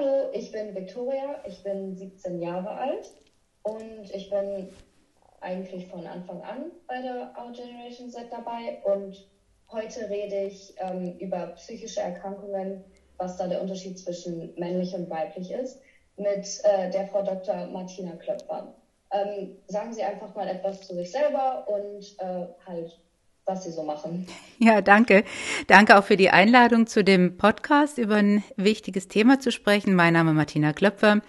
Hallo, ich bin Victoria, ich bin 17 Jahre alt und ich bin eigentlich von Anfang an bei der Our Generation Z dabei und heute rede ich ähm, über psychische Erkrankungen, was da der Unterschied zwischen männlich und weiblich ist, mit äh, der Frau Dr. Martina Klöpfer. Ähm, sagen Sie einfach mal etwas zu sich selber und äh, halt was Sie so machen. Ja, danke. Danke auch für die Einladung zu dem Podcast über ein wichtiges Thema zu sprechen. Mein Name ist Martina Klöpfer.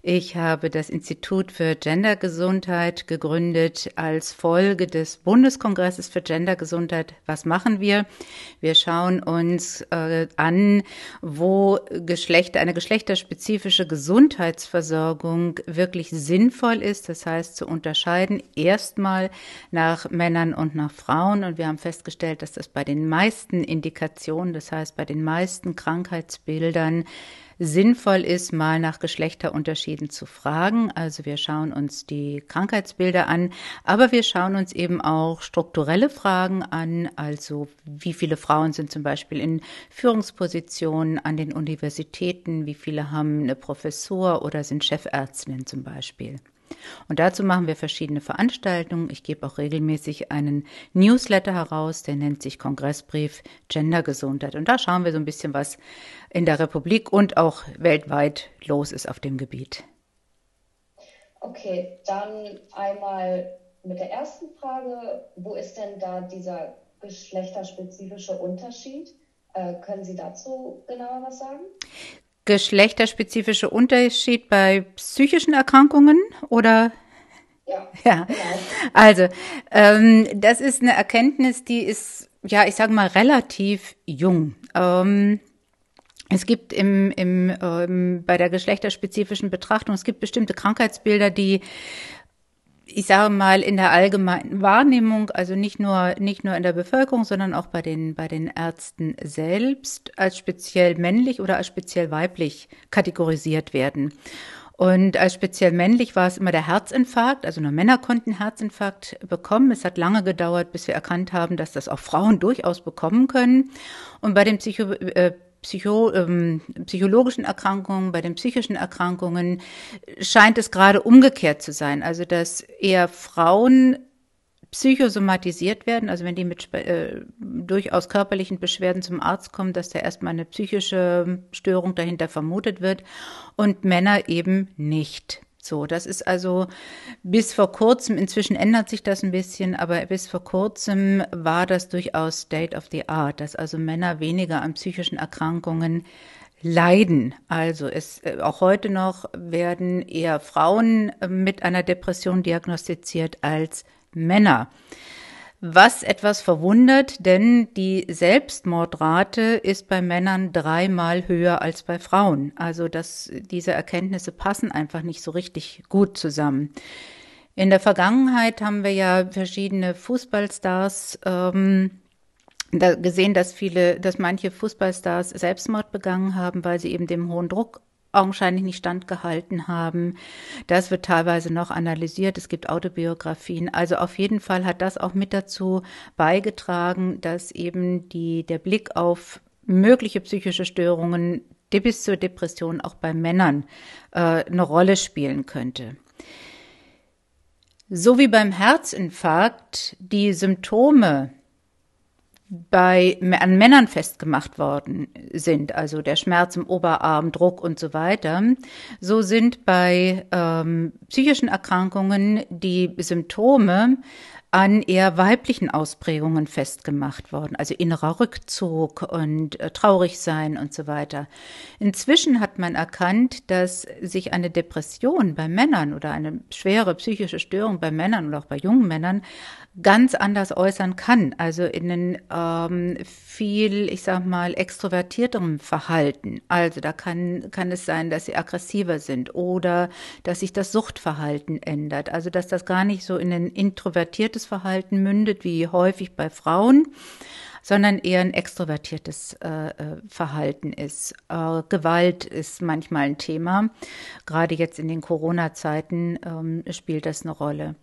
Ich habe das Institut für Gendergesundheit gegründet als Folge des Bundeskongresses für Gendergesundheit. Was machen wir? Wir schauen uns äh, an, wo Geschlechter, eine geschlechterspezifische Gesundheitsversorgung wirklich sinnvoll ist. Das heißt, zu unterscheiden erstmal nach Männern und nach Frauen. Und wir haben festgestellt, dass das bei den meisten Indikationen, das heißt bei den meisten Krankheitsbildern, sinnvoll ist, mal nach Geschlechterunterschieden zu fragen. Also wir schauen uns die Krankheitsbilder an, aber wir schauen uns eben auch strukturelle Fragen an. Also wie viele Frauen sind zum Beispiel in Führungspositionen an den Universitäten, wie viele haben eine Professur oder sind Chefärztinnen zum Beispiel. Und dazu machen wir verschiedene Veranstaltungen. Ich gebe auch regelmäßig einen Newsletter heraus, der nennt sich Kongressbrief Gendergesundheit. Und da schauen wir so ein bisschen, was in der Republik und auch weltweit los ist auf dem Gebiet. Okay, dann einmal mit der ersten Frage. Wo ist denn da dieser geschlechterspezifische Unterschied? Äh, können Sie dazu genauer was sagen? Geschlechterspezifische Unterschied bei psychischen Erkrankungen oder? Ja. ja. Also, ähm, das ist eine Erkenntnis, die ist, ja, ich sage mal, relativ jung. Ähm, es gibt im, im, ähm, bei der geschlechterspezifischen Betrachtung, es gibt bestimmte Krankheitsbilder, die ich sage mal, in der allgemeinen Wahrnehmung, also nicht nur, nicht nur in der Bevölkerung, sondern auch bei den, bei den Ärzten selbst als speziell männlich oder als speziell weiblich kategorisiert werden. Und als speziell männlich war es immer der Herzinfarkt. Also nur Männer konnten Herzinfarkt bekommen. Es hat lange gedauert, bis wir erkannt haben, dass das auch Frauen durchaus bekommen können. Und bei den Psycho äh, Psycho, ähm, psychologischen Erkrankungen, bei den psychischen Erkrankungen scheint es gerade umgekehrt zu sein. Also dass eher Frauen psychosomatisiert werden, also wenn die mit äh, durchaus körperlichen Beschwerden zum Arzt kommen, dass da erstmal eine psychische Störung dahinter vermutet wird und Männer eben nicht. So, das ist also bis vor kurzem, inzwischen ändert sich das ein bisschen, aber bis vor kurzem war das durchaus State of the Art, dass also Männer weniger an psychischen Erkrankungen leiden. Also es äh, auch heute noch werden eher Frauen äh, mit einer Depression diagnostiziert als Männer was etwas verwundert, denn die Selbstmordrate ist bei Männern dreimal höher als bei Frauen. Also dass diese Erkenntnisse passen einfach nicht so richtig gut zusammen. In der Vergangenheit haben wir ja verschiedene Fußballstars ähm, da gesehen, dass viele, dass manche Fußballstars Selbstmord begangen haben, weil sie eben dem hohen Druck augenscheinlich nicht standgehalten haben. Das wird teilweise noch analysiert. Es gibt Autobiografien. Also auf jeden Fall hat das auch mit dazu beigetragen, dass eben die, der Blick auf mögliche psychische Störungen bis zur Depression auch bei Männern äh, eine Rolle spielen könnte. So wie beim Herzinfarkt die Symptome bei, an Männern festgemacht worden sind, also der Schmerz im Oberarm, Druck und so weiter, so sind bei ähm, psychischen Erkrankungen die Symptome an eher weiblichen Ausprägungen festgemacht worden, also innerer Rückzug und äh, traurig sein und so weiter. Inzwischen hat man erkannt, dass sich eine Depression bei Männern oder eine schwere psychische Störung bei Männern oder auch bei jungen Männern ganz anders äußern kann, also in einem ähm, viel, ich sag mal, extrovertierterem Verhalten. Also da kann, kann es sein, dass sie aggressiver sind oder dass sich das Suchtverhalten ändert. Also dass das gar nicht so in ein introvertiertes Verhalten mündet, wie häufig bei Frauen, sondern eher ein extrovertiertes äh, äh Verhalten ist. Äh, Gewalt ist manchmal ein Thema. Gerade jetzt in den Corona-Zeiten ähm, spielt das eine Rolle.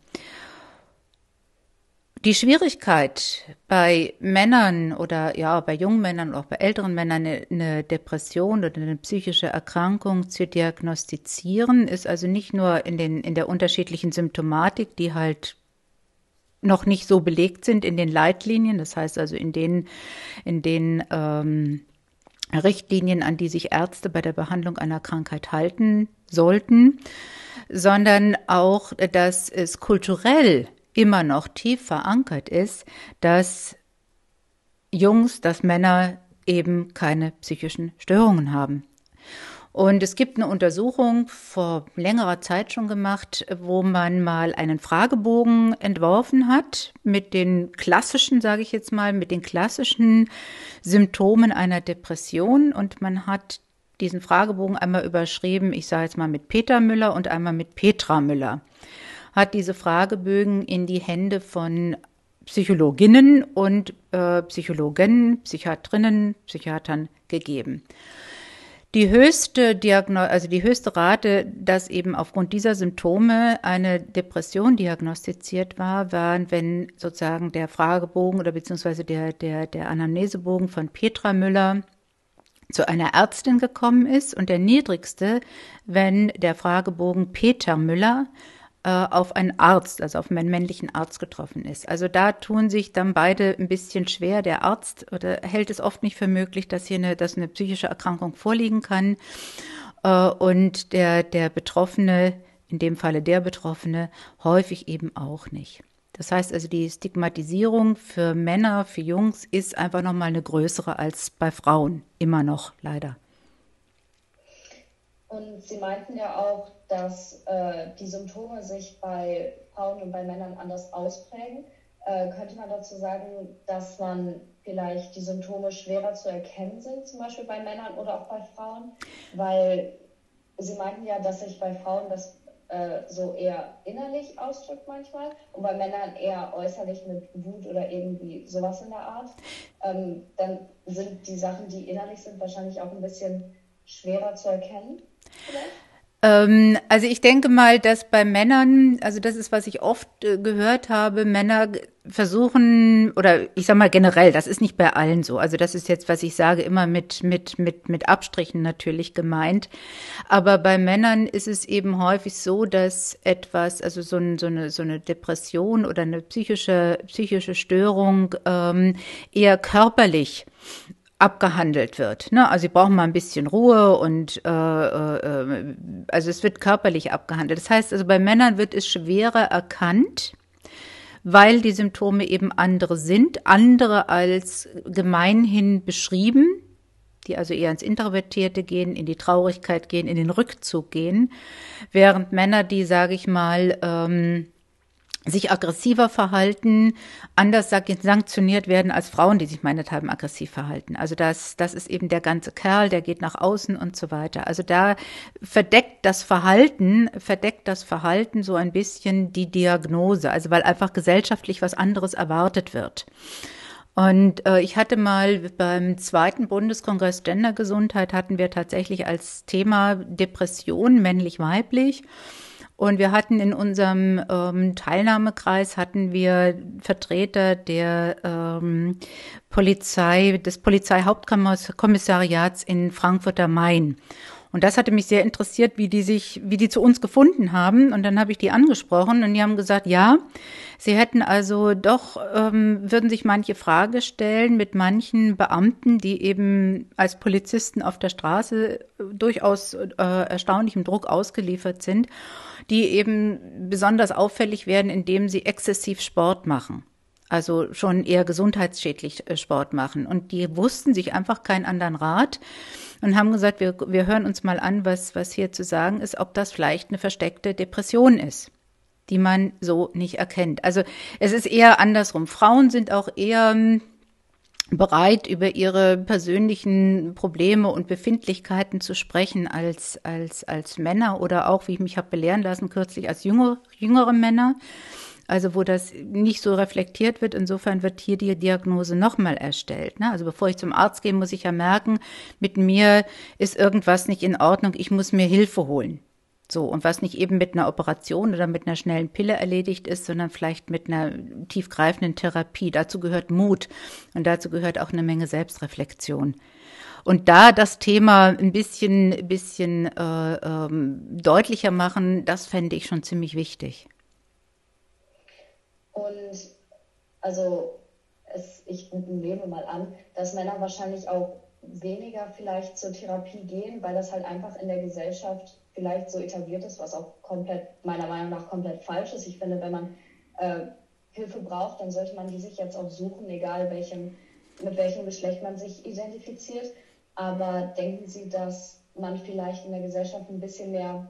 Die Schwierigkeit bei Männern oder ja, bei jungen Männern oder auch bei älteren Männern eine, eine, Depression oder eine psychische Erkrankung zu diagnostizieren, ist also nicht nur in, den, in der unterschiedlichen Symptomatik, die halt noch nicht so belegt sind in den Leitlinien, das heißt also in den, in den ähm, Richtlinien, an die sich Ärzte bei der Behandlung einer Krankheit halten sollten, sondern auch, dass es kulturell immer noch tief verankert ist, dass Jungs, dass Männer eben keine psychischen Störungen haben. Und es gibt eine Untersuchung vor längerer Zeit schon gemacht, wo man mal einen Fragebogen entworfen hat mit den klassischen, sage ich jetzt mal, mit den klassischen Symptomen einer Depression. Und man hat diesen Fragebogen einmal überschrieben, ich sage jetzt mal mit Peter Müller und einmal mit Petra Müller hat diese Fragebögen in die Hände von Psychologinnen und äh, Psychologen, Psychiatrinnen, Psychiatern gegeben. Die höchste also die höchste Rate, dass eben aufgrund dieser Symptome eine Depression diagnostiziert war, waren, wenn sozusagen der Fragebogen oder beziehungsweise der, der, der Anamnesebogen von Petra Müller zu einer Ärztin gekommen ist und der niedrigste, wenn der Fragebogen Peter Müller äh, auf einen Arzt, also auf einen männlichen Arzt getroffen ist. Also da tun sich dann beide ein bisschen schwer. Der Arzt oder hält es oft nicht für möglich, dass hier eine, dass eine psychische Erkrankung vorliegen kann. Äh, und der, der Betroffene, in dem Falle der Betroffene, häufig eben auch nicht. Das heißt also, die Stigmatisierung für Männer, für Jungs ist einfach nochmal eine größere als bei Frauen. Immer noch, leider. Und Sie meinten ja auch, dass äh, die Symptome sich bei Frauen und bei Männern anders ausprägen. Äh, könnte man dazu sagen, dass man vielleicht die Symptome schwerer zu erkennen sind, zum Beispiel bei Männern oder auch bei Frauen? Weil Sie meinten ja, dass sich bei Frauen das äh, so eher innerlich ausdrückt manchmal und bei Männern eher äußerlich mit Wut oder irgendwie sowas in der Art. Ähm, dann sind die Sachen, die innerlich sind, wahrscheinlich auch ein bisschen schwerer zu erkennen. Ähm, also ich denke mal, dass bei Männern, also das ist, was ich oft äh, gehört habe, Männer versuchen, oder ich sag mal generell, das ist nicht bei allen so. Also das ist jetzt, was ich sage, immer mit, mit, mit, mit Abstrichen natürlich gemeint. Aber bei Männern ist es eben häufig so, dass etwas, also so, ein, so, eine, so eine Depression oder eine psychische, psychische Störung ähm, eher körperlich abgehandelt wird. Ne? Also sie brauchen mal ein bisschen Ruhe und äh, äh, also es wird körperlich abgehandelt. Das heißt also bei Männern wird es schwerer erkannt, weil die Symptome eben andere sind, andere als gemeinhin beschrieben, die also eher ins Introvertierte gehen, in die Traurigkeit gehen, in den Rückzug gehen, während Männer, die, sage ich mal, ähm, sich aggressiver verhalten, anders sanktioniert werden als Frauen, die sich meinethalben aggressiv verhalten. Also das, das ist eben der ganze Kerl, der geht nach außen und so weiter. Also da verdeckt das Verhalten, verdeckt das Verhalten so ein bisschen die Diagnose, also weil einfach gesellschaftlich was anderes erwartet wird. Und äh, ich hatte mal beim zweiten Bundeskongress Gendergesundheit hatten wir tatsächlich als Thema Depression männlich-weiblich. Und wir hatten in unserem ähm, Teilnahmekreis hatten wir Vertreter der ähm, Polizei, des Polizeihauptkommissariats in Frankfurt am Main. Und das hatte mich sehr interessiert, wie die sich, wie die zu uns gefunden haben. Und dann habe ich die angesprochen und die haben gesagt, ja, sie hätten also doch, ähm, würden sich manche Frage stellen mit manchen Beamten, die eben als Polizisten auf der Straße durchaus äh, erstaunlichem Druck ausgeliefert sind, die eben besonders auffällig werden, indem sie exzessiv Sport machen also schon eher gesundheitsschädlich äh, Sport machen. Und die wussten sich einfach keinen anderen Rat und haben gesagt, wir, wir hören uns mal an, was, was hier zu sagen ist, ob das vielleicht eine versteckte Depression ist die man so nicht erkennt. Also es ist eher andersrum. Frauen sind auch eher hm, bereit, über ihre persönlichen Probleme und Befindlichkeiten zu sprechen als, als, als Männer oder auch, wie ich mich habe belehren lassen, kürzlich als jüngere, jüngere Männer also wo das nicht so reflektiert wird. Insofern wird hier die Diagnose nochmal erstellt. Ne? Also bevor ich zum Arzt gehe, muss ich ja merken, mit mir ist irgendwas nicht in Ordnung, ich muss mir Hilfe holen. So, und was nicht eben mit einer Operation oder mit einer schnellen Pille erledigt ist, sondern vielleicht mit einer tiefgreifenden Therapie. Dazu gehört Mut und dazu gehört auch eine Menge Selbstreflexion. Und da das Thema ein bisschen, bisschen äh, ähm, deutlicher machen, das fände ich schon ziemlich wichtig. Und also es, ich nehme mal an, dass Männer wahrscheinlich auch weniger vielleicht zur Therapie gehen, weil das halt einfach in der Gesellschaft vielleicht so etabliert ist, was auch komplett, meiner Meinung nach, komplett falsch ist. Ich finde, wenn man äh, Hilfe braucht, dann sollte man die sich jetzt auch suchen, egal welchem, mit welchem Geschlecht man sich identifiziert. Aber denken Sie, dass man vielleicht in der Gesellschaft ein bisschen mehr,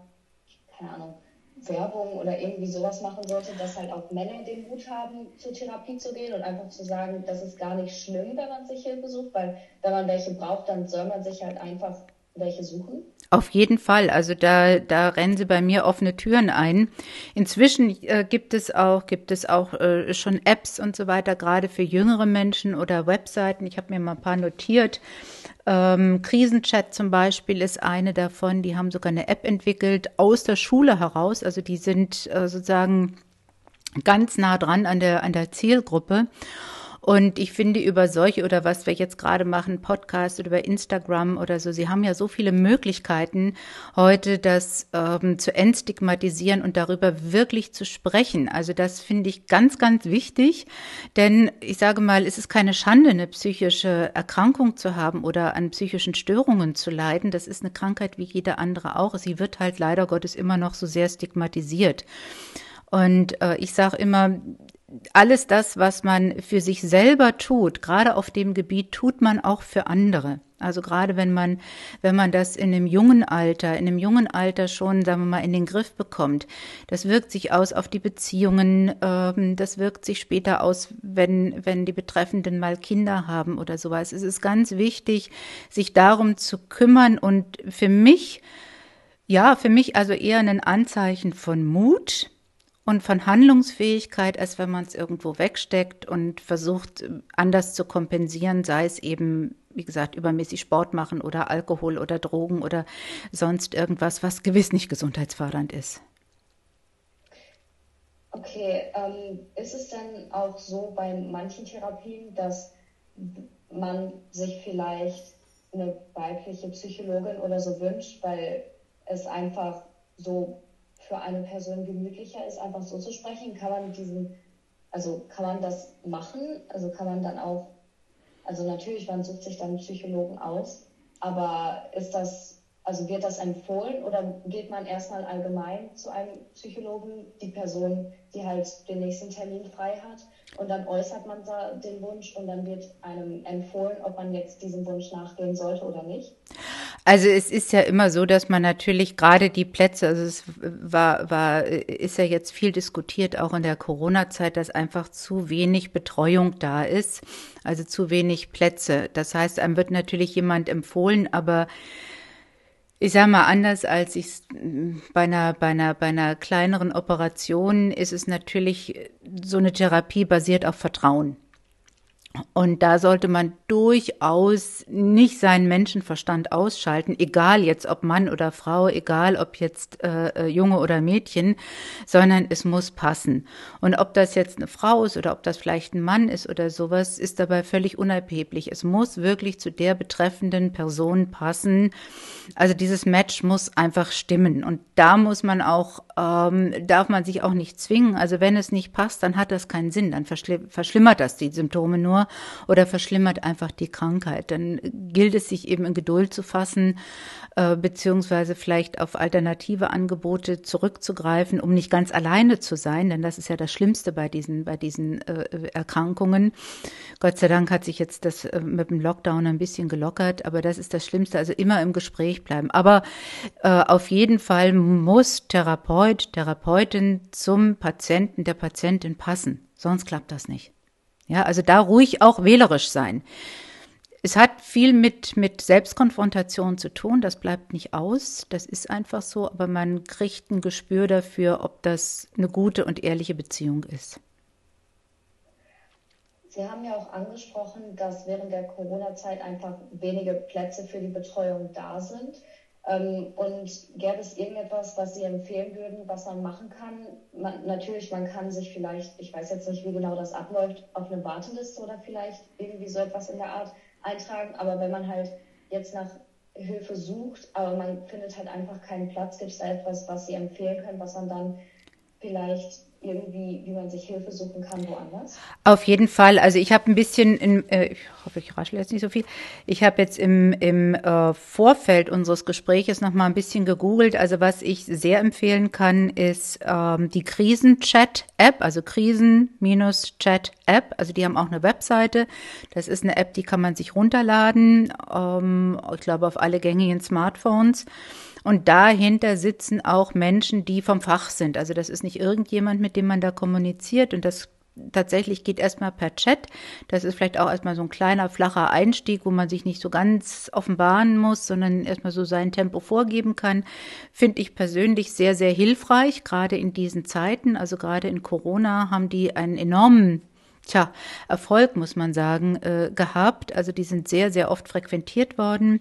keine Ahnung, Werbung oder irgendwie sowas machen sollte, dass halt auch Männer den Mut haben, zur Therapie zu gehen und einfach zu sagen, das ist gar nicht schlimm, wenn man sich Hilfe sucht, weil wenn man welche braucht, dann soll man sich halt einfach welche suchen? Auf jeden Fall. Also da, da rennen sie bei mir offene Türen ein. Inzwischen äh, gibt es auch, gibt es auch äh, schon Apps und so weiter, gerade für jüngere Menschen oder Webseiten. Ich habe mir mal ein paar notiert. Ähm, Krisenchat zum Beispiel ist eine davon. Die haben sogar eine App entwickelt aus der Schule heraus. Also die sind äh, sozusagen ganz nah dran an der, an der Zielgruppe. Und ich finde über solche oder was wir jetzt gerade machen, Podcast oder über Instagram oder so, sie haben ja so viele Möglichkeiten heute, das ähm, zu entstigmatisieren und darüber wirklich zu sprechen. Also das finde ich ganz, ganz wichtig, denn ich sage mal, es ist keine Schande, eine psychische Erkrankung zu haben oder an psychischen Störungen zu leiden. Das ist eine Krankheit wie jede andere auch. Sie wird halt leider Gottes immer noch so sehr stigmatisiert. Und äh, ich sage immer, alles das, was man für sich selber tut, gerade auf dem Gebiet, tut man auch für andere. Also gerade wenn man, wenn man das in einem jungen Alter, in einem jungen Alter schon, sagen wir mal, in den Griff bekommt, das wirkt sich aus auf die Beziehungen, ähm, das wirkt sich später aus, wenn, wenn die Betreffenden mal Kinder haben oder sowas. Es ist ganz wichtig, sich darum zu kümmern und für mich, ja, für mich also eher ein Anzeichen von Mut, und von Handlungsfähigkeit, als wenn man es irgendwo wegsteckt und versucht, anders zu kompensieren, sei es eben, wie gesagt, übermäßig Sport machen oder Alkohol oder Drogen oder sonst irgendwas, was gewiss nicht gesundheitsfördernd ist. Okay, ähm, ist es denn auch so bei manchen Therapien, dass man sich vielleicht eine weibliche Psychologin oder so wünscht, weil es einfach so für eine Person gemütlicher ist, einfach so zu sprechen? Kann man diesen, also kann man das machen? Also kann man dann auch, also natürlich, man sucht sich dann Psychologen aus, aber ist das, also wird das empfohlen oder geht man erstmal allgemein zu einem Psychologen, die Person, die halt den nächsten Termin frei hat und dann äußert man da den Wunsch und dann wird einem empfohlen, ob man jetzt diesem Wunsch nachgehen sollte oder nicht? Also es ist ja immer so, dass man natürlich gerade die Plätze, also es war, war, ist ja jetzt viel diskutiert, auch in der Corona-Zeit, dass einfach zu wenig Betreuung da ist, also zu wenig Plätze. Das heißt, einem wird natürlich jemand empfohlen, aber ich sage mal anders als ich bei einer bei einer bei einer kleineren Operation ist es natürlich so eine Therapie basiert auf Vertrauen. Und da sollte man durchaus nicht seinen Menschenverstand ausschalten, egal jetzt ob Mann oder Frau, egal ob jetzt äh, äh, Junge oder Mädchen, sondern es muss passen. Und ob das jetzt eine Frau ist oder ob das vielleicht ein Mann ist oder sowas, ist dabei völlig unerheblich. Es muss wirklich zu der betreffenden Person passen. Also dieses Match muss einfach stimmen. Und da muss man auch, ähm, darf man sich auch nicht zwingen. Also wenn es nicht passt, dann hat das keinen Sinn. Dann verschlimmert das die Symptome nur oder verschlimmert einfach die Krankheit. Dann gilt es sich eben in Geduld zu fassen, äh, beziehungsweise vielleicht auf alternative Angebote zurückzugreifen, um nicht ganz alleine zu sein, denn das ist ja das Schlimmste bei diesen, bei diesen äh, Erkrankungen. Gott sei Dank hat sich jetzt das äh, mit dem Lockdown ein bisschen gelockert, aber das ist das Schlimmste, also immer im Gespräch bleiben. Aber äh, auf jeden Fall muss Therapeut, Therapeutin zum Patienten, der Patientin passen. Sonst klappt das nicht. Ja, also da ruhig auch wählerisch sein. Es hat viel mit, mit Selbstkonfrontation zu tun, das bleibt nicht aus, das ist einfach so, aber man kriegt ein Gespür dafür, ob das eine gute und ehrliche Beziehung ist. Sie haben ja auch angesprochen, dass während der Corona-Zeit einfach wenige Plätze für die Betreuung da sind. Ähm, und gäbe es irgendetwas, was Sie empfehlen würden, was man machen kann? Man, natürlich, man kann sich vielleicht, ich weiß jetzt nicht, wie genau das abläuft, auf eine Warteliste oder vielleicht irgendwie so etwas in der Art eintragen. Aber wenn man halt jetzt nach Hilfe sucht, aber man findet halt einfach keinen Platz, gibt es da etwas, was Sie empfehlen können, was man dann vielleicht irgendwie, wie man sich Hilfe suchen kann woanders? Auf jeden Fall. Also ich habe ein bisschen, in, äh, ich hoffe, ich raschle jetzt nicht so viel. Ich habe jetzt im, im äh, Vorfeld unseres Gespräches noch mal ein bisschen gegoogelt. Also was ich sehr empfehlen kann, ist ähm, die Krisenchat-App, also Krisen-Chat-App. Also die haben auch eine Webseite. Das ist eine App, die kann man sich runterladen. Ähm, ich glaube auf alle gängigen Smartphones. Und dahinter sitzen auch Menschen, die vom Fach sind. Also das ist nicht irgendjemand, mit dem man da kommuniziert. Und das tatsächlich geht erstmal per Chat. Das ist vielleicht auch erstmal so ein kleiner, flacher Einstieg, wo man sich nicht so ganz offenbaren muss, sondern erstmal so sein Tempo vorgeben kann. Finde ich persönlich sehr, sehr hilfreich, gerade in diesen Zeiten. Also gerade in Corona haben die einen enormen tja, Erfolg, muss man sagen, äh, gehabt. Also die sind sehr, sehr oft frequentiert worden.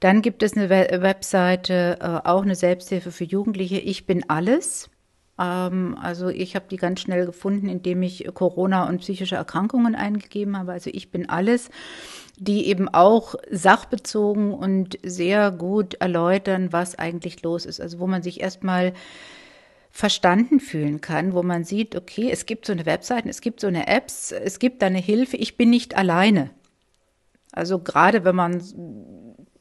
Dann gibt es eine Webseite, äh, auch eine Selbsthilfe für Jugendliche, Ich bin alles. Ähm, also ich habe die ganz schnell gefunden, indem ich Corona und psychische Erkrankungen eingegeben habe. Also ich bin alles die eben auch sachbezogen und sehr gut erläutern, was eigentlich los ist. Also wo man sich erstmal verstanden fühlen kann, wo man sieht, okay, es gibt so eine Webseite, es gibt so eine Apps, es gibt da eine Hilfe, ich bin nicht alleine. Also gerade wenn man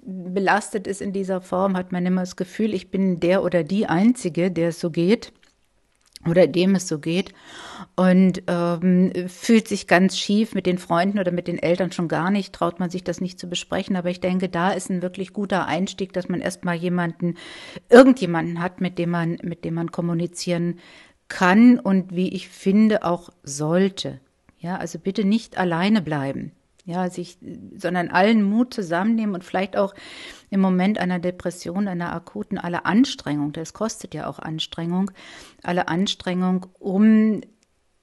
belastet ist in dieser Form, hat man immer das Gefühl, ich bin der oder die Einzige, der es so geht oder dem es so geht und ähm, fühlt sich ganz schief mit den Freunden oder mit den Eltern schon gar nicht, traut man sich das nicht zu besprechen. Aber ich denke, da ist ein wirklich guter Einstieg, dass man erstmal jemanden, irgendjemanden hat, mit dem man, mit dem man kommunizieren kann und wie ich finde auch sollte. Ja, also bitte nicht alleine bleiben ja, sich, sondern allen Mut zusammennehmen und vielleicht auch im Moment einer Depression, einer akuten, alle Anstrengung, das kostet ja auch Anstrengung, alle Anstrengung, um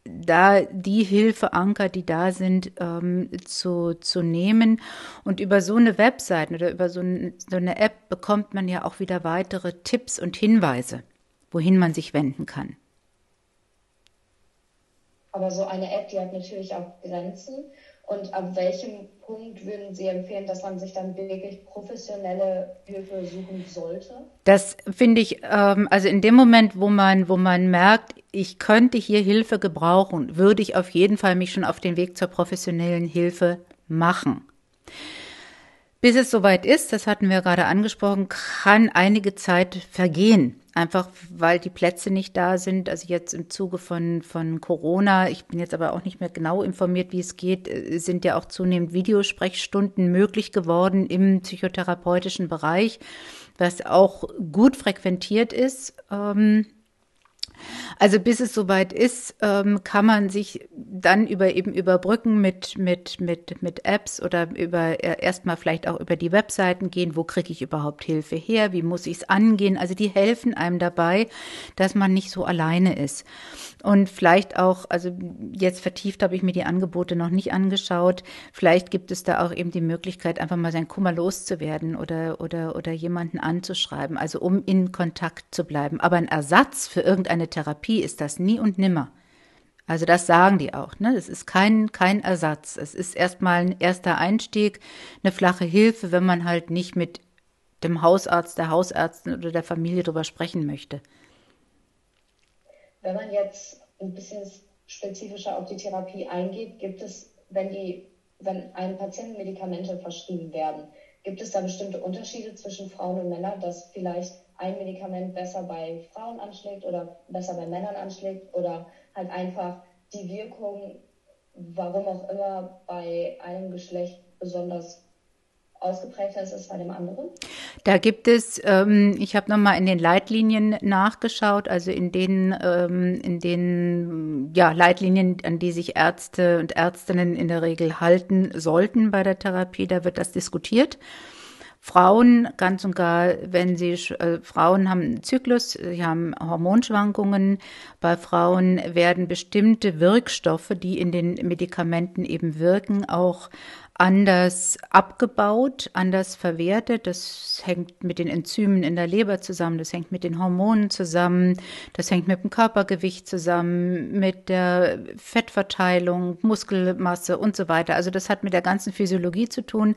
da die Hilfeanker, die da sind, ähm, zu, zu nehmen. Und über so eine Webseite oder über so, ein, so eine App bekommt man ja auch wieder weitere Tipps und Hinweise, wohin man sich wenden kann. Aber so eine App, die hat natürlich auch Grenzen. Und ab welchem Punkt würden Sie empfehlen, dass man sich dann wirklich professionelle Hilfe suchen sollte? Das finde ich, ähm, also in dem Moment, wo man, wo man merkt, ich könnte hier Hilfe gebrauchen, würde ich auf jeden Fall mich schon auf den Weg zur professionellen Hilfe machen. Bis es soweit ist, das hatten wir gerade angesprochen, kann einige Zeit vergehen. Einfach weil die Plätze nicht da sind. Also jetzt im Zuge von, von Corona, ich bin jetzt aber auch nicht mehr genau informiert, wie es geht, äh, sind ja auch zunehmend Videosprechstunden möglich geworden im psychotherapeutischen Bereich, was auch gut frequentiert ist. Ähm, also bis es soweit ist, ähm, kann man sich dann über eben überbrücken mit mit mit mit Apps oder über äh, erstmal vielleicht auch über die Webseiten gehen. Wo kriege ich überhaupt Hilfe her? Wie muss ich es angehen? Also die helfen einem dabei, dass man nicht so alleine ist. Und vielleicht auch, also jetzt vertieft habe ich mir die Angebote noch nicht angeschaut. Vielleicht gibt es da auch eben die Möglichkeit, einfach mal sein Kummer loszuwerden oder oder oder jemanden anzuschreiben. Also um in Kontakt zu bleiben. Aber ein Ersatz für irgendeine Therapie ist das nie und nimmer. Also das sagen die auch. Ne? Das ist kein, kein Ersatz. Es ist erstmal ein erster Einstieg, eine flache Hilfe, wenn man halt nicht mit dem Hausarzt, der Hausärztin oder der Familie darüber sprechen möchte. Wenn man jetzt ein bisschen spezifischer auf die Therapie eingeht, gibt es, wenn die, wenn einem Patienten Medikamente verschrieben werden, gibt es da bestimmte Unterschiede zwischen Frauen und Männern, dass vielleicht ein Medikament besser bei Frauen anschlägt oder besser bei Männern anschlägt oder halt einfach die Wirkung, warum auch immer, bei einem Geschlecht besonders ausgeprägter ist als bei dem anderen? Da gibt es, ähm, ich habe nochmal in den Leitlinien nachgeschaut, also in den, ähm, in den ja, Leitlinien, an die sich Ärzte und Ärztinnen in der Regel halten sollten bei der Therapie, da wird das diskutiert. Frauen, ganz und gar, wenn sie, äh, Frauen haben einen Zyklus, sie haben Hormonschwankungen. Bei Frauen werden bestimmte Wirkstoffe, die in den Medikamenten eben wirken, auch anders abgebaut, anders verwertet. Das hängt mit den Enzymen in der Leber zusammen, das hängt mit den Hormonen zusammen, das hängt mit dem Körpergewicht zusammen, mit der Fettverteilung, Muskelmasse und so weiter. Also das hat mit der ganzen Physiologie zu tun.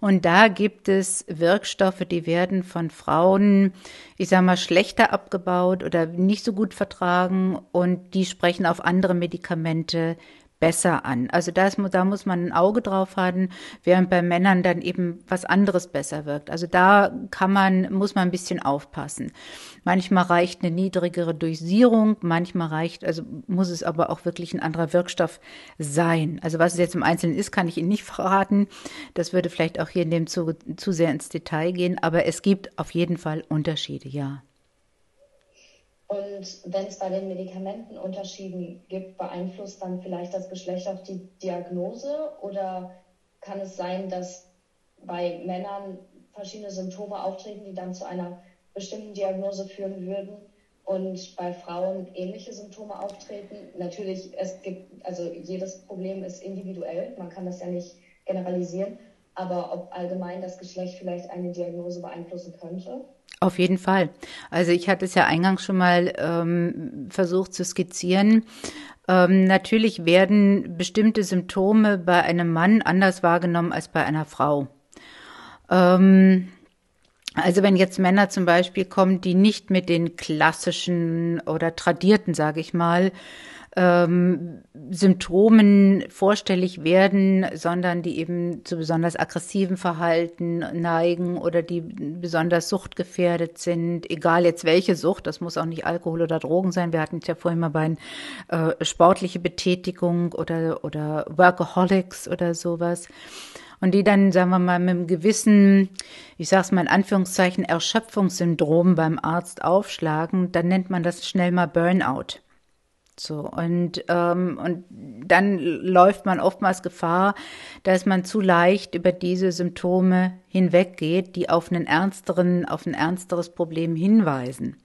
Und da gibt es Wirkstoffe, die werden von Frauen, ich sage mal, schlechter abgebaut oder nicht so gut vertragen und die sprechen auf andere Medikamente besser an. Also das, da muss man ein Auge drauf haben, während bei Männern dann eben was anderes besser wirkt. Also da kann man, muss man ein bisschen aufpassen. Manchmal reicht eine niedrigere Dosierung, manchmal reicht, also muss es aber auch wirklich ein anderer Wirkstoff sein. Also was es jetzt im Einzelnen ist, kann ich Ihnen nicht verraten. Das würde vielleicht auch hier in dem Zuge zu sehr ins Detail gehen, aber es gibt auf jeden Fall Unterschiede, ja. Und wenn es bei den Medikamenten Unterschieden gibt, beeinflusst dann vielleicht das Geschlecht auch die Diagnose? Oder kann es sein, dass bei Männern verschiedene Symptome auftreten, die dann zu einer bestimmten Diagnose führen würden und bei Frauen ähnliche Symptome auftreten? Natürlich, es gibt, also jedes Problem ist individuell, man kann das ja nicht generalisieren, aber ob allgemein das Geschlecht vielleicht eine Diagnose beeinflussen könnte? Auf jeden Fall. Also ich hatte es ja eingangs schon mal ähm, versucht zu skizzieren. Ähm, natürlich werden bestimmte Symptome bei einem Mann anders wahrgenommen als bei einer Frau. Ähm, also wenn jetzt Männer zum Beispiel kommen, die nicht mit den klassischen oder tradierten, sage ich mal, ähm, Symptomen vorstellig werden, sondern die eben zu besonders aggressiven Verhalten neigen oder die besonders suchtgefährdet sind, egal jetzt welche Sucht, das muss auch nicht Alkohol oder Drogen sein. Wir hatten es ja vorhin mal bei äh, sportliche Betätigung oder, oder Workaholics oder sowas und die dann, sagen wir mal, mit einem gewissen, ich sage es mal in Anführungszeichen, Erschöpfungssyndrom beim Arzt aufschlagen, dann nennt man das schnell mal Burnout. So, und, ähm, und dann läuft man oftmals Gefahr, dass man zu leicht über diese Symptome hinweggeht, die auf einen ernsteren, auf ein ernsteres Problem hinweisen.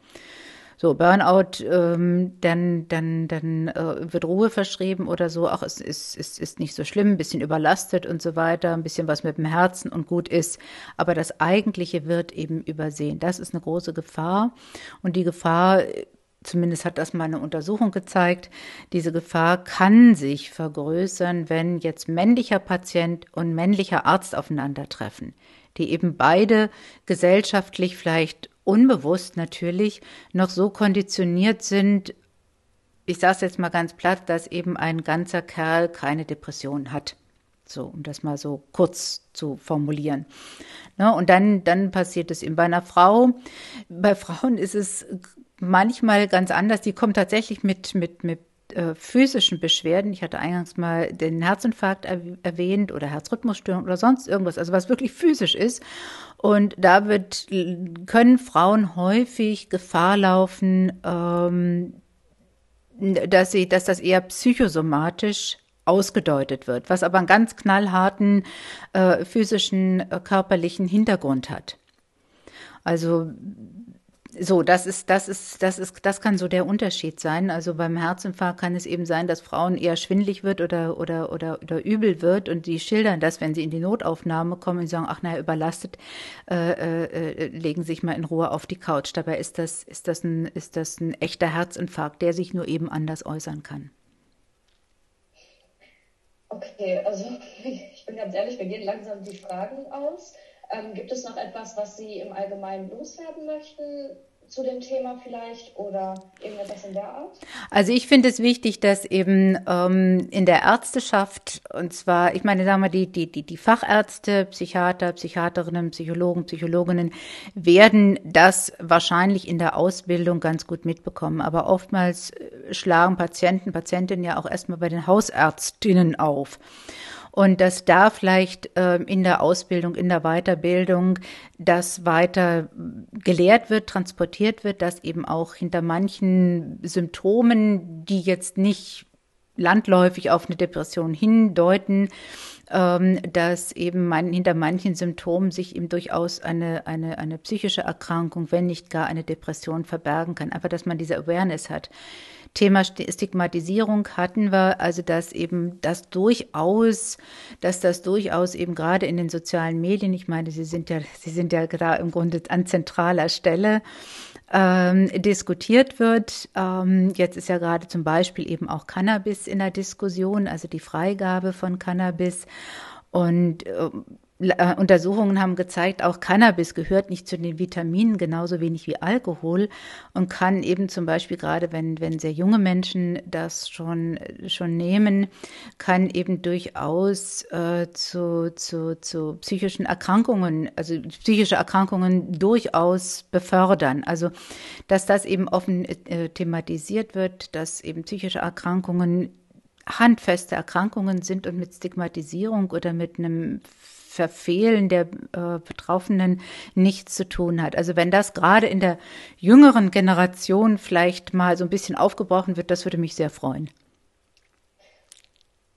So, Burnout, ähm, dann, dann, dann äh, wird Ruhe verschrieben oder so. Ach, es ist, ist, ist nicht so schlimm, ein bisschen überlastet und so weiter, ein bisschen was mit dem Herzen und gut ist. Aber das Eigentliche wird eben übersehen. Das ist eine große Gefahr. Und die Gefahr zumindest hat das mal eine Untersuchung gezeigt, diese Gefahr kann sich vergrößern, wenn jetzt männlicher Patient und männlicher Arzt aufeinandertreffen, die eben beide gesellschaftlich vielleicht unbewusst natürlich noch so konditioniert sind, ich sage es jetzt mal ganz platt, dass eben ein ganzer Kerl keine Depression hat. So, um das mal so kurz zu formulieren. Ne, und dann, dann passiert es eben bei einer Frau. Bei Frauen ist es manchmal ganz anders. Die kommen tatsächlich mit, mit, mit äh, physischen Beschwerden. Ich hatte eingangs mal den Herzinfarkt er erwähnt oder Herzrhythmusstörung oder sonst irgendwas, also was wirklich physisch ist. Und da wird, können Frauen häufig Gefahr laufen, ähm, dass sie, dass das eher psychosomatisch ausgedeutet wird, was aber einen ganz knallharten äh, physischen, äh, körperlichen Hintergrund hat. Also so, das ist, das ist, das ist, das kann so der Unterschied sein. Also beim Herzinfarkt kann es eben sein, dass Frauen eher schwindlig wird oder, oder, oder, oder übel wird und die schildern das, wenn sie in die Notaufnahme kommen und sagen, ach naja, überlastet, äh, äh, legen sich mal in Ruhe auf die Couch. Dabei ist das, ist das ein, ist das ein echter Herzinfarkt, der sich nur eben anders äußern kann. Okay, also ich bin ganz ehrlich, wir gehen langsam die Fragen aus. Ähm, gibt es noch etwas, was Sie im Allgemeinen loswerden möchten? zu dem Thema vielleicht oder irgendetwas in der Art? Also ich finde es wichtig, dass eben ähm, in der Ärzteschaft, und zwar, ich meine, sagen wir, die, die, die, die Fachärzte, Psychiater, Psychiaterinnen, Psychologen, Psychologinnen werden das wahrscheinlich in der Ausbildung ganz gut mitbekommen. Aber oftmals äh, schlagen Patienten, Patientinnen ja auch erstmal bei den Hausärztinnen auf und dass da vielleicht äh, in der Ausbildung, in der Weiterbildung das weiter gelehrt wird, transportiert wird, dass eben auch hinter manchen Symptomen, die jetzt nicht landläufig auf eine Depression hindeuten, ähm, dass eben man, hinter manchen Symptomen sich eben durchaus eine, eine, eine psychische Erkrankung, wenn nicht gar eine Depression verbergen kann. Einfach, dass man diese Awareness hat. Thema Stigmatisierung hatten wir, also dass eben das durchaus, dass das durchaus eben gerade in den sozialen Medien, ich meine, Sie sind ja, Sie sind ja gerade im Grunde an zentraler Stelle, ähm, diskutiert wird. Ähm, jetzt ist ja gerade zum Beispiel eben auch Cannabis in der Diskussion, also die Freigabe von Cannabis. Und äh, äh, Untersuchungen haben gezeigt, auch Cannabis gehört nicht zu den Vitaminen genauso wenig wie Alkohol und kann eben zum Beispiel gerade, wenn, wenn sehr junge Menschen das schon, schon nehmen, kann eben durchaus äh, zu, zu, zu psychischen Erkrankungen, also psychische Erkrankungen durchaus befördern. Also, dass das eben offen äh, thematisiert wird, dass eben psychische Erkrankungen handfeste Erkrankungen sind und mit Stigmatisierung oder mit einem Verfehlen der äh, Betroffenen nichts zu tun hat. Also wenn das gerade in der jüngeren Generation vielleicht mal so ein bisschen aufgebrochen wird, das würde mich sehr freuen.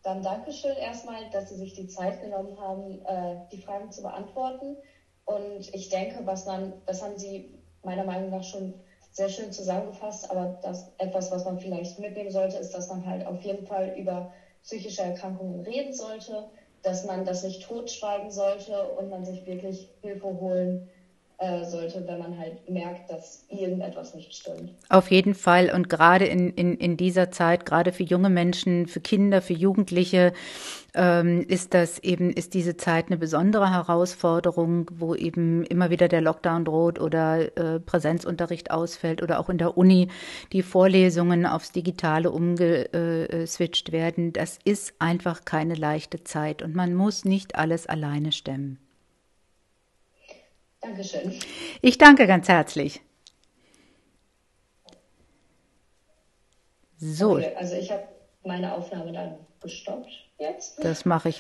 Dann Dankeschön erstmal, dass Sie sich die Zeit genommen haben, äh, die Fragen zu beantworten. Und ich denke, was dann, das haben Sie meiner Meinung nach schon sehr schön zusammengefasst, aber das etwas, was man vielleicht mitnehmen sollte, ist, dass man halt auf jeden Fall über psychische Erkrankungen reden sollte, dass man das nicht totschweigen sollte und man sich wirklich Hilfe holen sollte, wenn man halt merkt, dass irgendetwas nicht stimmt. Auf jeden Fall. Und gerade in, in, in dieser Zeit, gerade für junge Menschen, für Kinder, für Jugendliche, ähm, ist das eben, ist diese Zeit eine besondere Herausforderung, wo eben immer wieder der Lockdown droht oder äh, Präsenzunterricht ausfällt oder auch in der Uni die Vorlesungen aufs Digitale umgeswitcht werden. Das ist einfach keine leichte Zeit und man muss nicht alles alleine stemmen. Dankeschön. Ich danke ganz herzlich. So. Okay, also ich habe meine Aufnahme dann gestoppt jetzt. Das mache ich